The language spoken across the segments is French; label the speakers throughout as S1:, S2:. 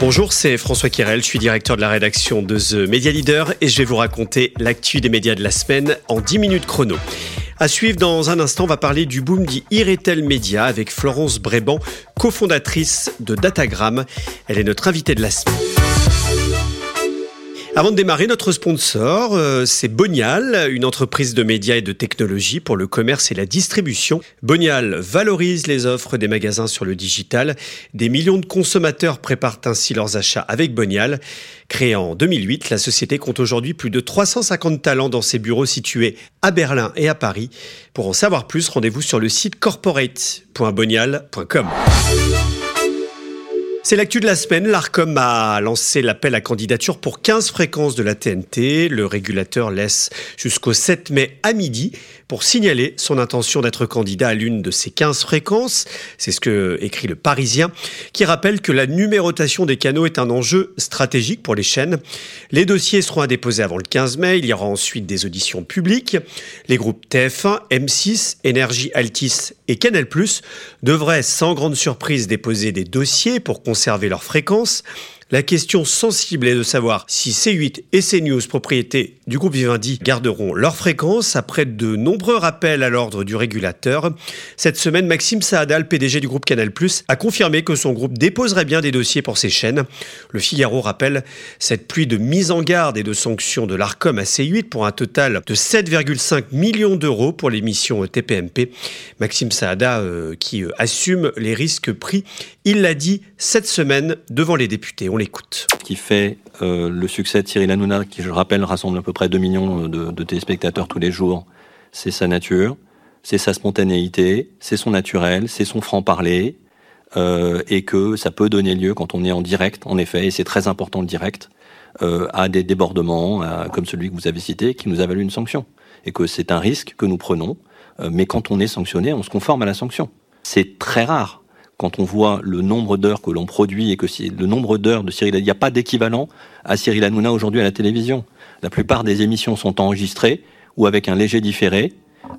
S1: Bonjour, c'est François Kirel, je suis directeur de la rédaction de The Media Leader et je vais vous raconter l'actu des médias de la semaine en 10 minutes chrono. À suivre dans un instant, on va parler du boom d'Iretel Media avec Florence Bréban, cofondatrice de Datagram. Elle est notre invitée de la semaine. Avant de démarrer, notre sponsor, euh, c'est Bonial, une entreprise de médias et de technologie pour le commerce et la distribution. Bonial valorise les offres des magasins sur le digital. Des millions de consommateurs préparent ainsi leurs achats avec Bonial. Créée en 2008, la société compte aujourd'hui plus de 350 talents dans ses bureaux situés à Berlin et à Paris. Pour en savoir plus, rendez-vous sur le site corporate.bonial.com. C'est l'actu de la semaine. L'ARCOM a lancé l'appel à candidature pour 15 fréquences de la TNT. Le régulateur laisse jusqu'au 7 mai à midi pour signaler son intention d'être candidat à l'une de ces 15 fréquences. C'est ce que écrit le Parisien, qui rappelle que la numérotation des canaux est un enjeu stratégique pour les chaînes. Les dossiers seront à déposer avant le 15 mai. Il y aura ensuite des auditions publiques. Les groupes TF1, M6, Énergie Altis et Canal+, devraient sans grande surprise déposer des dossiers pour conserver leur fréquence. La question sensible est de savoir si C8 et CNews, propriété du groupe Vivendi, garderont leur fréquence après de nombreux rappels à l'ordre du régulateur. Cette semaine, Maxime Saadal, PDG du groupe Canal+, a confirmé que son groupe déposerait bien des dossiers pour ces chaînes. Le Figaro rappelle cette pluie de mise en garde et de sanctions de l'ARCOM à C8 pour un total de 7,5 millions d'euros pour l'émission TPMP. Maxime Saada euh, qui euh, assume les risques pris, il l'a dit cette semaine devant les députés l'écoute.
S2: Qui fait euh, le succès de Cyril Hanouna, qui, je rappelle, rassemble à peu près 2 millions de, téléspectateurs tous les jours, c'est sa nature, c'est sa spontanéité, c'est son naturel, c'est son franc-parler, euh, et que ça peut donner lieu, quand on est en direct, en effet, et c'est très important le direct, euh, à des débordements, comme celui que vous avez cité, qui nous a valu une sanction. Et que c'est un risque que nous prenons, mais quand on est sanctionné, on se conforme à la sanction. C'est très rare quand on voit le nombre d'heures que l'on produit et que le nombre d'heures de Cyril, il n'y a pas d'équivalent à Cyril Hanouna aujourd'hui à la télévision. La plupart des émissions sont enregistrées ou avec un léger différé.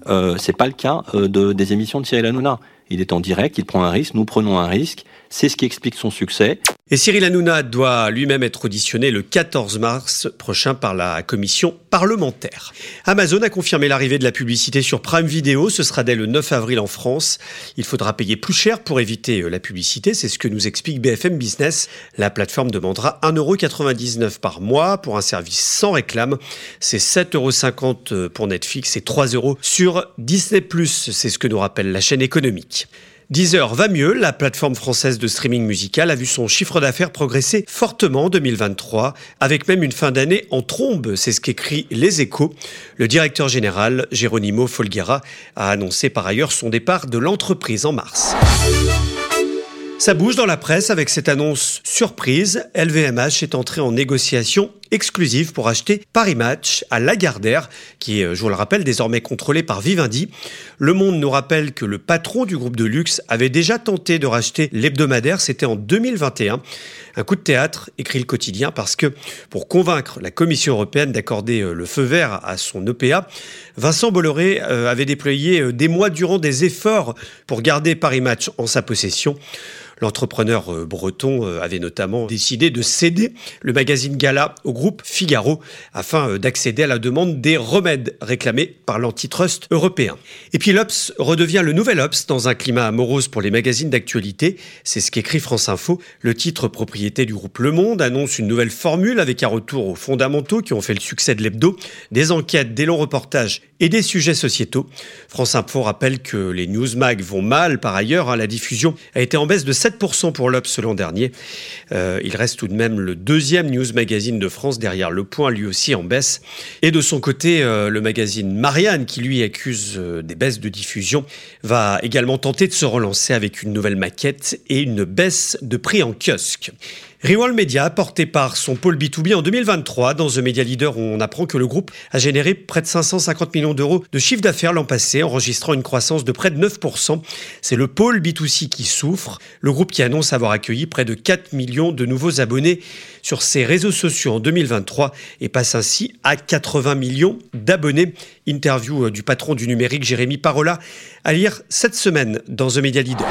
S2: Euh, c'est pas le cas euh, de, des émissions de Cyril Hanouna. Il est en direct, il prend un risque, nous prenons un risque. C'est ce qui explique son succès.
S1: Et Cyril Hanouna doit lui-même être auditionné le 14 mars prochain par la commission parlementaire. Amazon a confirmé l'arrivée de la publicité sur Prime Video. Ce sera dès le 9 avril en France. Il faudra payer plus cher pour éviter euh, la publicité. C'est ce que nous explique BFM Business. La plateforme demandera 1,99€ par mois pour un service sans réclame. C'est 7,50€ euh, pour Netflix et 3€ sur Disney+. C'est ce que nous rappelle la chaîne économique. Deezer va mieux, la plateforme française de streaming musical a vu son chiffre d'affaires progresser fortement en 2023, avec même une fin d'année en trombe, c'est ce qu'écrit Les Échos. Le directeur général, Geronimo Folguera, a annoncé par ailleurs son départ de l'entreprise en mars. Ça bouge dans la presse avec cette annonce surprise. LVMH est entré en négociation exclusive pour acheter Paris Match à Lagardère, qui est, je vous le rappelle, désormais contrôlé par Vivendi. Le Monde nous rappelle que le patron du groupe de luxe avait déjà tenté de racheter l'hebdomadaire, c'était en 2021. Un coup de théâtre, écrit le quotidien, parce que pour convaincre la Commission européenne d'accorder euh, le feu vert à son EPA, Vincent Bolloré euh, avait déployé euh, des mois durant des efforts pour garder Paris Match en sa possession. L'entrepreneur euh, breton euh, avait notamment décidé de céder le magazine Gala au groupe Figaro afin euh, d'accéder à la demande des remèdes réclamés par l'antitrust européen. Et puis l'Obs redevient le nouvel Obs dans un climat morose pour les magazines d'actualité. C'est ce qu'écrit France Info. Le titre propriété du groupe Le Monde annonce une nouvelle formule avec un retour aux fondamentaux qui ont fait le succès de l'hebdo, des enquêtes, des longs reportages et des sujets sociétaux. France Info rappelle que les newsmag vont mal par ailleurs. Hein. La diffusion a été en baisse de 7 7% pour l'Obs l'an dernier. Euh, il reste tout de même le deuxième news magazine de France derrière Le Point, lui aussi en baisse. Et de son côté, euh, le magazine Marianne, qui lui accuse euh, des baisses de diffusion, va également tenter de se relancer avec une nouvelle maquette et une baisse de prix en kiosque. Rewall Media, porté par son pôle B2B en 2023, dans The Media Leader, on apprend que le groupe a généré près de 550 millions d'euros de chiffre d'affaires l'an passé, enregistrant une croissance de près de 9%. C'est le pôle B2C qui souffre. Le groupe qui annonce avoir accueilli près de 4 millions de nouveaux abonnés sur ses réseaux sociaux en 2023 et passe ainsi à 80 millions d'abonnés. Interview euh, du patron du numérique, Jérémy Parola, à lire cette semaine dans The Media Leader.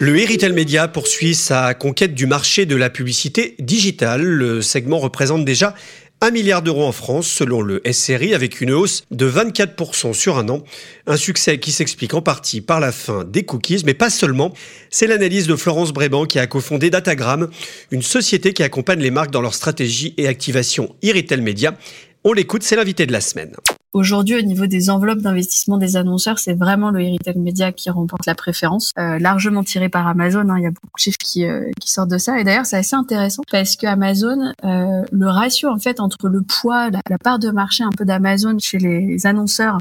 S1: Le Heritel Media poursuit sa conquête du marché de la publicité digitale. Le segment représente déjà 1 milliard d'euros en France selon le SRI avec une hausse de 24% sur un an. Un succès qui s'explique en partie par la fin des cookies, mais pas seulement. C'est l'analyse de Florence Bréban qui a cofondé Datagram, une société qui accompagne les marques dans leur stratégie et activation Heritel Media. On l'écoute, c'est l'invité de la semaine.
S3: Aujourd'hui, au niveau des enveloppes d'investissement des annonceurs, c'est vraiment le retail média qui remporte la préférence, euh, largement tiré par Amazon. Hein. Il y a beaucoup de chiffres qui, euh, qui sortent de ça. Et d'ailleurs, c'est assez intéressant parce que Amazon, euh, le ratio en fait entre le poids, la, la part de marché un peu d'Amazon chez les annonceurs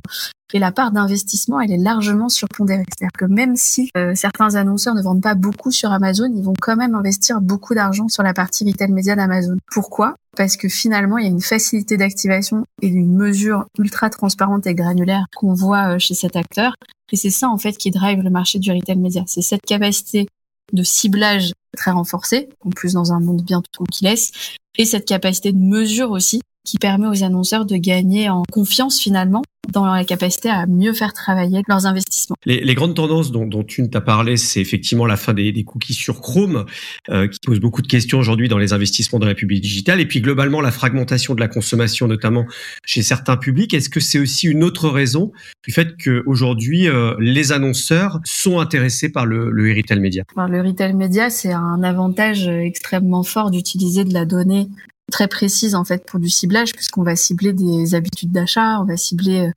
S3: et la part d'investissement, elle est largement surpondérée. C'est-à-dire que même si euh, certains annonceurs ne vendent pas beaucoup sur Amazon, ils vont quand même investir beaucoup d'argent sur la partie retail média d'Amazon. Pourquoi? Parce que finalement, il y a une facilité d'activation et une mesure ultra transparente et granulaire qu'on voit euh, chez cet acteur. Et c'est ça, en fait, qui drive le marché du retail média. C'est cette capacité de ciblage très renforcée, en plus dans un monde bien tout qui laisse, et cette capacité de mesure aussi qui permet aux annonceurs de gagner en confiance finalement dans la capacité à mieux faire travailler leurs investissements.
S1: Les, grandes tendances dont, dont tu t'as parlé, c'est effectivement la fin des, des cookies sur Chrome, euh, qui pose beaucoup de questions aujourd'hui dans les investissements de la public digitale, et puis globalement la fragmentation de la consommation, notamment chez certains publics. Est-ce que c'est aussi une autre raison du fait qu'aujourd'hui euh, les annonceurs sont intéressés par le, le retail média
S3: Le retail média, c'est un avantage extrêmement fort d'utiliser de la donnée très précise en fait pour du ciblage puisqu'on va cibler des habitudes d'achat, on va cibler euh,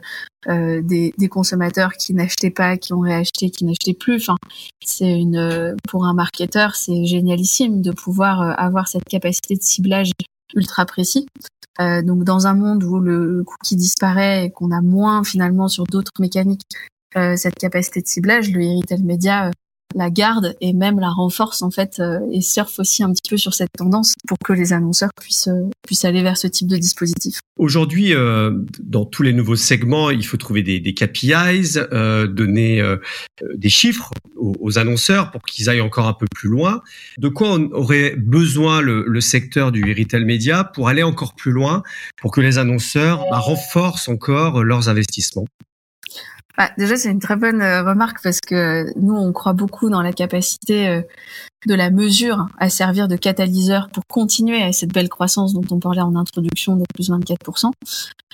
S3: euh des, des, consommateurs qui n'achetaient pas, qui ont réacheté, qui n'achetaient plus. Enfin, c'est une euh, pour un marketeur, c'est génialissime de pouvoir euh, avoir cette capacité de ciblage ultra précis. Euh, donc dans un monde où le cookie disparaît et qu'on a moins finalement sur d'autres mécaniques cette capacité de ciblage, le retail média la garde et même la renforce en fait euh, et surfe aussi un petit peu sur cette tendance pour que les annonceurs puissent euh, puissent aller vers ce type de dispositif.
S1: Aujourd'hui, euh, dans tous les nouveaux segments, il faut trouver des, des KPIs, donner des chiffres aux, annonceurs pour qu'ils aillent encore un peu plus loin. De quoi on aurait besoin le, le, secteur du retail média pour aller encore plus loin, pour que les annonceurs bah, renforcent encore leurs investissements?
S3: Bah, déjà, c'est une très bonne euh, remarque parce que nous, on croit beaucoup dans la capacité euh, de la mesure à servir de catalyseur pour continuer à cette belle croissance dont on parlait en introduction de plus 24%,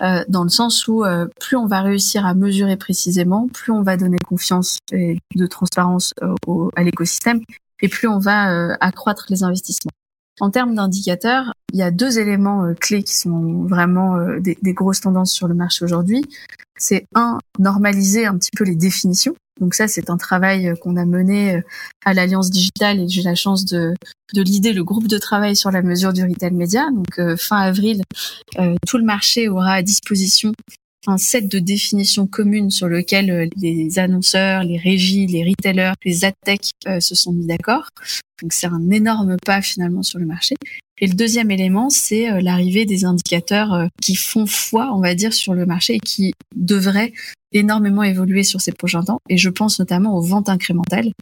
S3: euh, dans le sens où plus on va réussir à mesurer précisément, plus on va donner confiance et de transparence à l'écosystème, et plus on va accroître les investissements. En termes d'indicateurs, il y a deux éléments euh, clés qui sont vraiment euh, des, grosses tendances sur le marché aujourd'hui. C'est un, normaliser un petit peu les définitions. Donc ça, c'est un travail euh, qu'on a mené à l'Alliance Digitale et j'ai la chance de, de l'idée le groupe de travail sur la mesure du retail média. Donc fin avril, tout le marché aura à disposition un set de définitions communes sur lequel euh, les annonceurs, les régies, les retailers, les adtech euh, se sont mis d'accord. Donc c'est un énorme pas finalement sur le marché. Et le deuxième élément, c'est euh, l'arrivée des indicateurs qui font foi, on va dire, sur le marché et qui devraient énormément évoluer sur ces prochains temps. Et je pense notamment aux ventes incrémentales,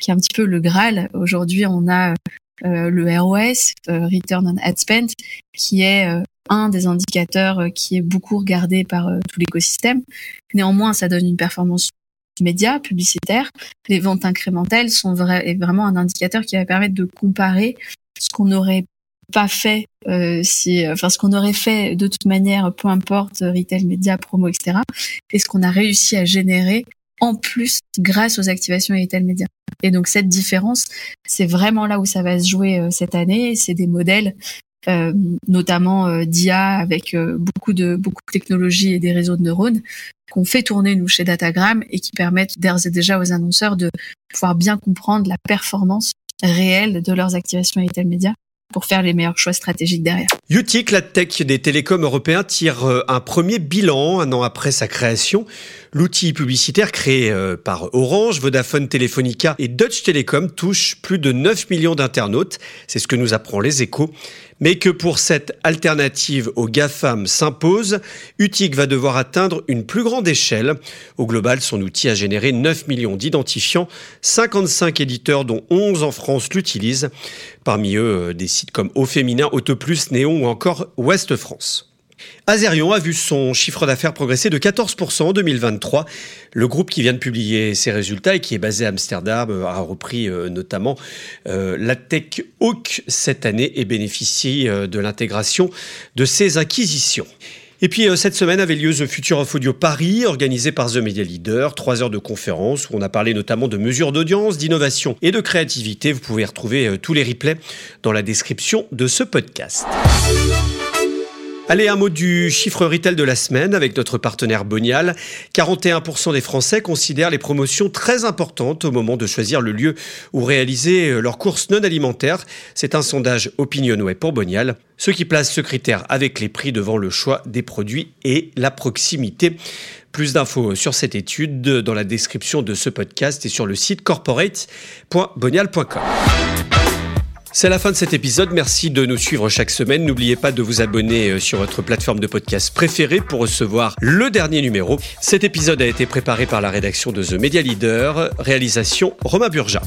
S3: qui est un petit peu le Graal. Aujourd'hui, on a le ROS, Return on Ad Spend, qui est un des indicateurs euh, qui est beaucoup regardé par euh, tout l'écosystème. Néanmoins, ça donne une performance média, publicitaire. Les ventes incrémentales sont vraiment un indicateur qui va permettre de comparer ce qu'on n'aurait pas fait euh, si enfin ce qu'on aurait fait de toute manière peu importe retail média promo etc et ce qu'on a réussi à générer en plus grâce aux activations retail média et donc cette différence c'est vraiment là où ça va se jouer cette année. C'est des modèles euh, notamment euh, d'IA avec euh, beaucoup de beaucoup de technologies et des réseaux de neurones qu'on fait tourner nous chez Datagram et qui permettent d'ores et déjà aux annonceurs de pouvoir bien comprendre la performance réelle de leurs activations à retail média pour faire les meilleurs choix stratégiques derrière.
S1: UTIC, la tech des télécoms européens, tire un premier bilan un an après sa création. L'outil publicitaire créé par Orange, Vodafone Telefonica et Deutsche Telekom touche plus de 9 millions d'internautes. C'est ce que nous apprend les échos mais que pour cette alternative aux GAFAM s'impose, UTIC va devoir atteindre une plus grande échelle. Au global, son outil a généré 9 millions d'identifiants, 55 éditeurs dont 11 en France l'utilisent, parmi eux euh, des sites comme Au Féminin, Autoplus, Néon ou encore Ouest France. Azerion a vu son chiffre d'affaires progresser de 14% en 2023. Le groupe qui vient de publier ses résultats et qui est basé à Amsterdam a repris euh, notamment euh, la Tech Hawk cette année et bénéficie euh, de l'intégration de ses acquisitions. Et puis cette semaine avait lieu The Future of Audio Paris, organisé par The Media Leader, trois heures de conférence où on a parlé notamment de mesures d'audience, d'innovation et de créativité. Vous pouvez retrouver tous les replays dans la description de ce podcast. Allez, un mot du chiffre retail de la semaine avec notre partenaire Bonial. 41% des Français considèrent les promotions très importantes au moment de choisir le lieu où réaliser euh, leurs courses non alimentaires. C'est un sondage Opinionway pour Bonial, ce qui place ce critère avec les prix devant le choix des produits et la proximité. Plus d'infos sur cette étude dans la description de ce podcast et sur le site corporate.bonial.com. C'est la fin de cet épisode. Merci de nous suivre chaque semaine. N'oubliez pas de vous abonner euh, sur votre plateforme de podcast préférée pour recevoir le dernier numéro. Cet épisode a été préparé par la rédaction de The Media Leader, réalisation Romain Burja.